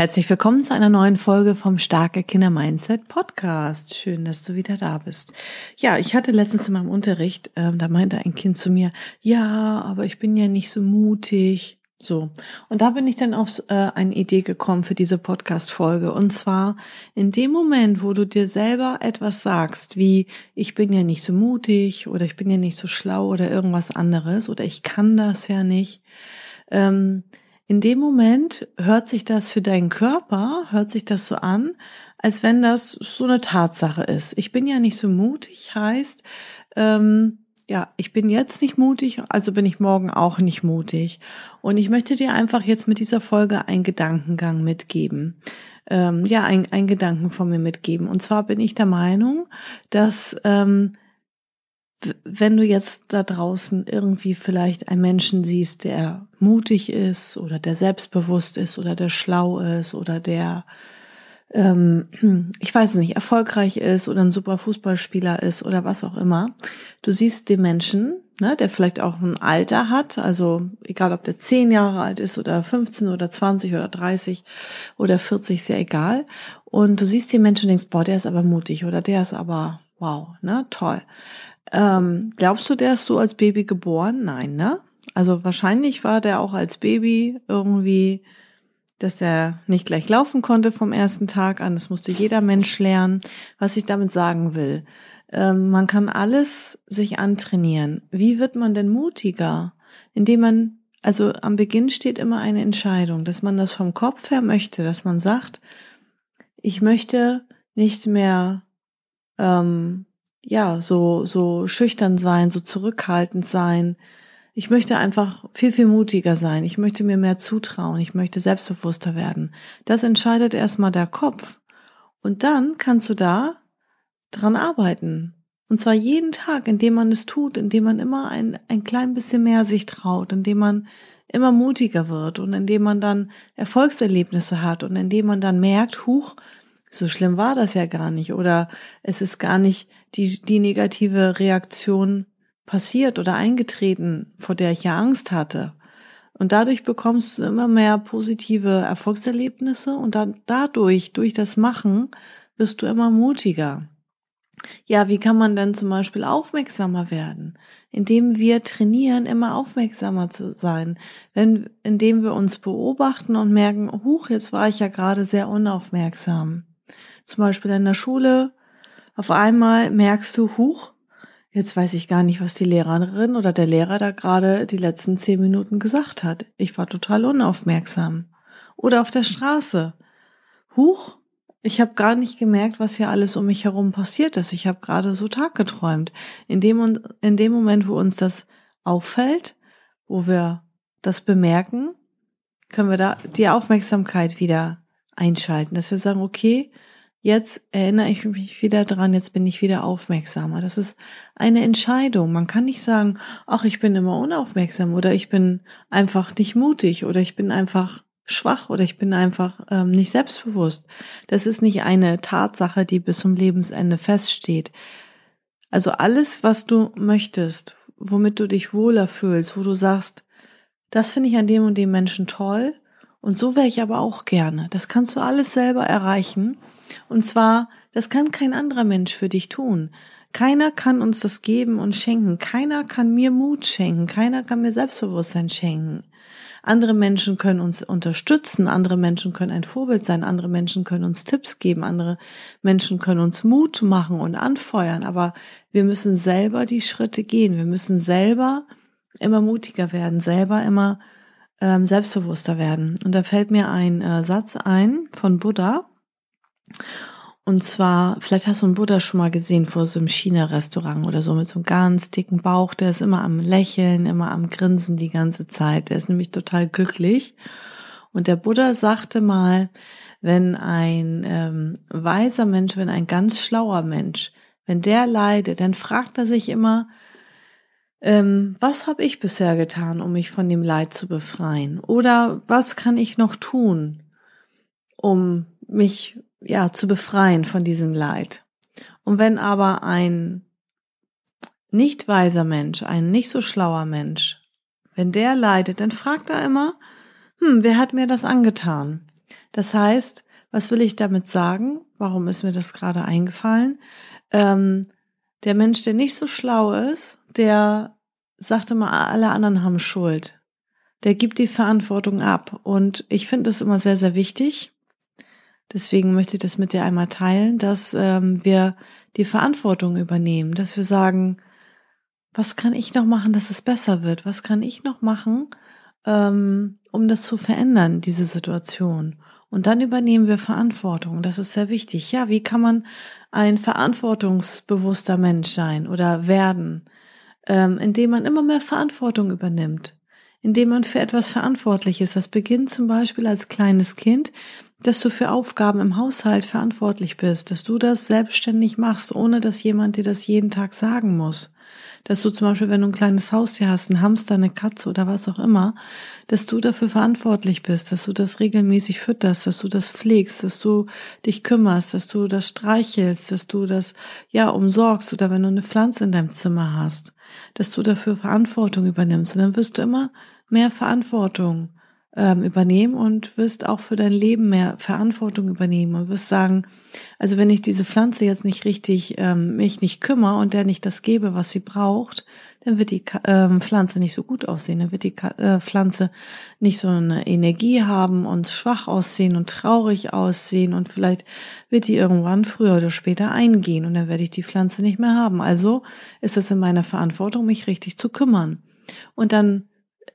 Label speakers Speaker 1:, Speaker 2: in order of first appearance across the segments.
Speaker 1: Herzlich willkommen zu einer neuen Folge vom Starke Kinder Mindset Podcast. Schön, dass du wieder da bist. Ja, ich hatte letztens in meinem Unterricht, ähm, da meinte ein Kind zu mir, ja, aber ich bin ja nicht so mutig. So. Und da bin ich dann auf äh, eine Idee gekommen für diese Podcast-Folge. Und zwar in dem Moment, wo du dir selber etwas sagst, wie ich bin ja nicht so mutig oder ich bin ja nicht so schlau oder irgendwas anderes oder ich kann das ja nicht, ähm, in dem Moment hört sich das für deinen Körper, hört sich das so an, als wenn das so eine Tatsache ist. Ich bin ja nicht so mutig, heißt, ähm, ja, ich bin jetzt nicht mutig, also bin ich morgen auch nicht mutig. Und ich möchte dir einfach jetzt mit dieser Folge einen Gedankengang mitgeben. Ähm, ja, ein, ein Gedanken von mir mitgeben. Und zwar bin ich der Meinung, dass ähm, wenn du jetzt da draußen irgendwie vielleicht einen Menschen siehst, der mutig ist oder der selbstbewusst ist oder der schlau ist oder der, ähm, ich weiß nicht, erfolgreich ist oder ein super Fußballspieler ist oder was auch immer, du siehst den Menschen, ne, der vielleicht auch ein Alter hat, also egal ob der zehn Jahre alt ist oder 15 oder 20 oder 30 oder 40, ist ja egal. Und du siehst den Menschen und denkst, boah, der ist aber mutig oder der ist aber, wow, ne, toll. Ähm, glaubst du, der ist so als Baby geboren? Nein, ne? Also wahrscheinlich war der auch als Baby irgendwie, dass er nicht gleich laufen konnte vom ersten Tag an. Das musste jeder Mensch lernen. Was ich damit sagen will, ähm, man kann alles sich antrainieren. Wie wird man denn mutiger? Indem man, also am Beginn steht immer eine Entscheidung, dass man das vom Kopf her möchte, dass man sagt, ich möchte nicht mehr ähm, ja, so, so schüchtern sein, so zurückhaltend sein. Ich möchte einfach viel, viel mutiger sein. Ich möchte mir mehr zutrauen. Ich möchte selbstbewusster werden. Das entscheidet erstmal der Kopf. Und dann kannst du da dran arbeiten. Und zwar jeden Tag, indem man es tut, indem man immer ein, ein klein bisschen mehr sich traut, indem man immer mutiger wird und indem man dann Erfolgserlebnisse hat und indem man dann merkt, huch, so schlimm war das ja gar nicht oder es ist gar nicht die, die negative Reaktion passiert oder eingetreten, vor der ich ja Angst hatte. Und dadurch bekommst du immer mehr positive Erfolgserlebnisse und dann dadurch, durch das Machen, wirst du immer mutiger. Ja, wie kann man denn zum Beispiel aufmerksamer werden? Indem wir trainieren, immer aufmerksamer zu sein. Wenn, indem wir uns beobachten und merken, huch, jetzt war ich ja gerade sehr unaufmerksam zum Beispiel in der Schule, auf einmal merkst du, huch, jetzt weiß ich gar nicht, was die Lehrerin oder der Lehrer da gerade die letzten zehn Minuten gesagt hat. Ich war total unaufmerksam. Oder auf der Straße. Huch, ich habe gar nicht gemerkt, was hier alles um mich herum passiert ist. Ich habe gerade so Tag geträumt. In dem, in dem Moment, wo uns das auffällt, wo wir das bemerken, können wir da die Aufmerksamkeit wieder einschalten, dass wir sagen, okay, Jetzt erinnere ich mich wieder dran, jetzt bin ich wieder aufmerksamer. Das ist eine Entscheidung. Man kann nicht sagen, ach, ich bin immer unaufmerksam oder ich bin einfach nicht mutig oder ich bin einfach schwach oder ich bin einfach ähm, nicht selbstbewusst. Das ist nicht eine Tatsache, die bis zum Lebensende feststeht. Also alles, was du möchtest, womit du dich wohler fühlst, wo du sagst, das finde ich an dem und dem Menschen toll und so wäre ich aber auch gerne. Das kannst du alles selber erreichen und zwar, das kann kein anderer Mensch für dich tun. Keiner kann uns das geben und schenken. Keiner kann mir Mut schenken. Keiner kann mir Selbstbewusstsein schenken. Andere Menschen können uns unterstützen. Andere Menschen können ein Vorbild sein. Andere Menschen können uns Tipps geben. Andere Menschen können uns Mut machen und anfeuern. Aber wir müssen selber die Schritte gehen. Wir müssen selber immer mutiger werden, selber immer ähm, selbstbewusster werden. Und da fällt mir ein äh, Satz ein von Buddha. Und zwar, vielleicht hast du einen Buddha schon mal gesehen vor so einem China-Restaurant oder so mit so einem ganz dicken Bauch. Der ist immer am Lächeln, immer am Grinsen die ganze Zeit. Der ist nämlich total glücklich. Und der Buddha sagte mal, wenn ein ähm, weiser Mensch, wenn ein ganz schlauer Mensch, wenn der leidet, dann fragt er sich immer, ähm, was habe ich bisher getan, um mich von dem Leid zu befreien? Oder was kann ich noch tun, um mich ja zu befreien von diesem Leid? Und wenn aber ein nicht weiser Mensch, ein nicht so schlauer Mensch, wenn der leidet, dann fragt er immer, hm, wer hat mir das angetan? Das heißt, was will ich damit sagen? Warum ist mir das gerade eingefallen? Ähm, der Mensch, der nicht so schlau ist, der sagt immer, alle anderen haben Schuld. Der gibt die Verantwortung ab. Und ich finde das immer sehr, sehr wichtig. Deswegen möchte ich das mit dir einmal teilen, dass ähm, wir die Verantwortung übernehmen, dass wir sagen, was kann ich noch machen, dass es besser wird? Was kann ich noch machen, ähm, um das zu verändern, diese Situation? Und dann übernehmen wir Verantwortung. Das ist sehr wichtig. Ja, wie kann man ein verantwortungsbewusster Mensch sein oder werden, ähm, indem man immer mehr Verantwortung übernimmt, indem man für etwas verantwortlich ist. Das beginnt zum Beispiel als kleines Kind, dass du für Aufgaben im Haushalt verantwortlich bist, dass du das selbstständig machst, ohne dass jemand dir das jeden Tag sagen muss. Dass du zum Beispiel, wenn du ein kleines Haustier hast, ein Hamster, eine Katze oder was auch immer, dass du dafür verantwortlich bist, dass du das regelmäßig fütterst, dass du das pflegst, dass du dich kümmerst, dass du das streichelst, dass du das, ja, umsorgst oder wenn du eine Pflanze in deinem Zimmer hast, dass du dafür Verantwortung übernimmst. Und dann wirst du immer mehr Verantwortung ähm, übernehmen und wirst auch für dein Leben mehr Verantwortung übernehmen und wirst sagen, also wenn ich diese Pflanze jetzt nicht richtig ähm, mich nicht kümmere und der nicht das gebe, was sie braucht, dann wird die ähm, Pflanze nicht so gut aussehen, dann wird die äh, Pflanze nicht so eine Energie haben und schwach aussehen und traurig aussehen und vielleicht wird die irgendwann früher oder später eingehen und dann werde ich die Pflanze nicht mehr haben. Also ist es in meiner Verantwortung, mich richtig zu kümmern. Und dann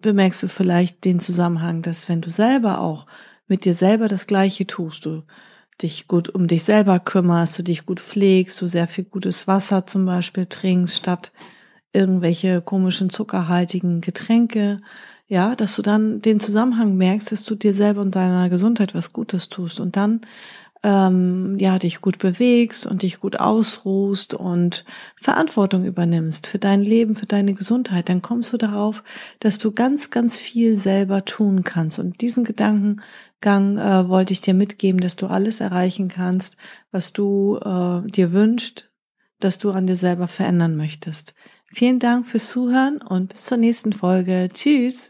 Speaker 1: bemerkst du vielleicht den Zusammenhang, dass wenn du selber auch mit dir selber das Gleiche tust, du dich gut um dich selber kümmerst, du dich gut pflegst, du sehr viel gutes Wasser zum Beispiel trinkst, statt irgendwelche komischen zuckerhaltigen Getränke, ja, dass du dann den Zusammenhang merkst, dass du dir selber und deiner Gesundheit was Gutes tust. Und dann ähm, ja, dich gut bewegst und dich gut ausruhst und Verantwortung übernimmst für dein Leben, für deine Gesundheit, dann kommst du darauf, dass du ganz, ganz viel selber tun kannst. Und diesen Gedankengang äh, wollte ich dir mitgeben, dass du alles erreichen kannst, was du äh, dir wünschst, dass du an dir selber verändern möchtest. Vielen Dank fürs Zuhören und bis zur nächsten Folge. Tschüss.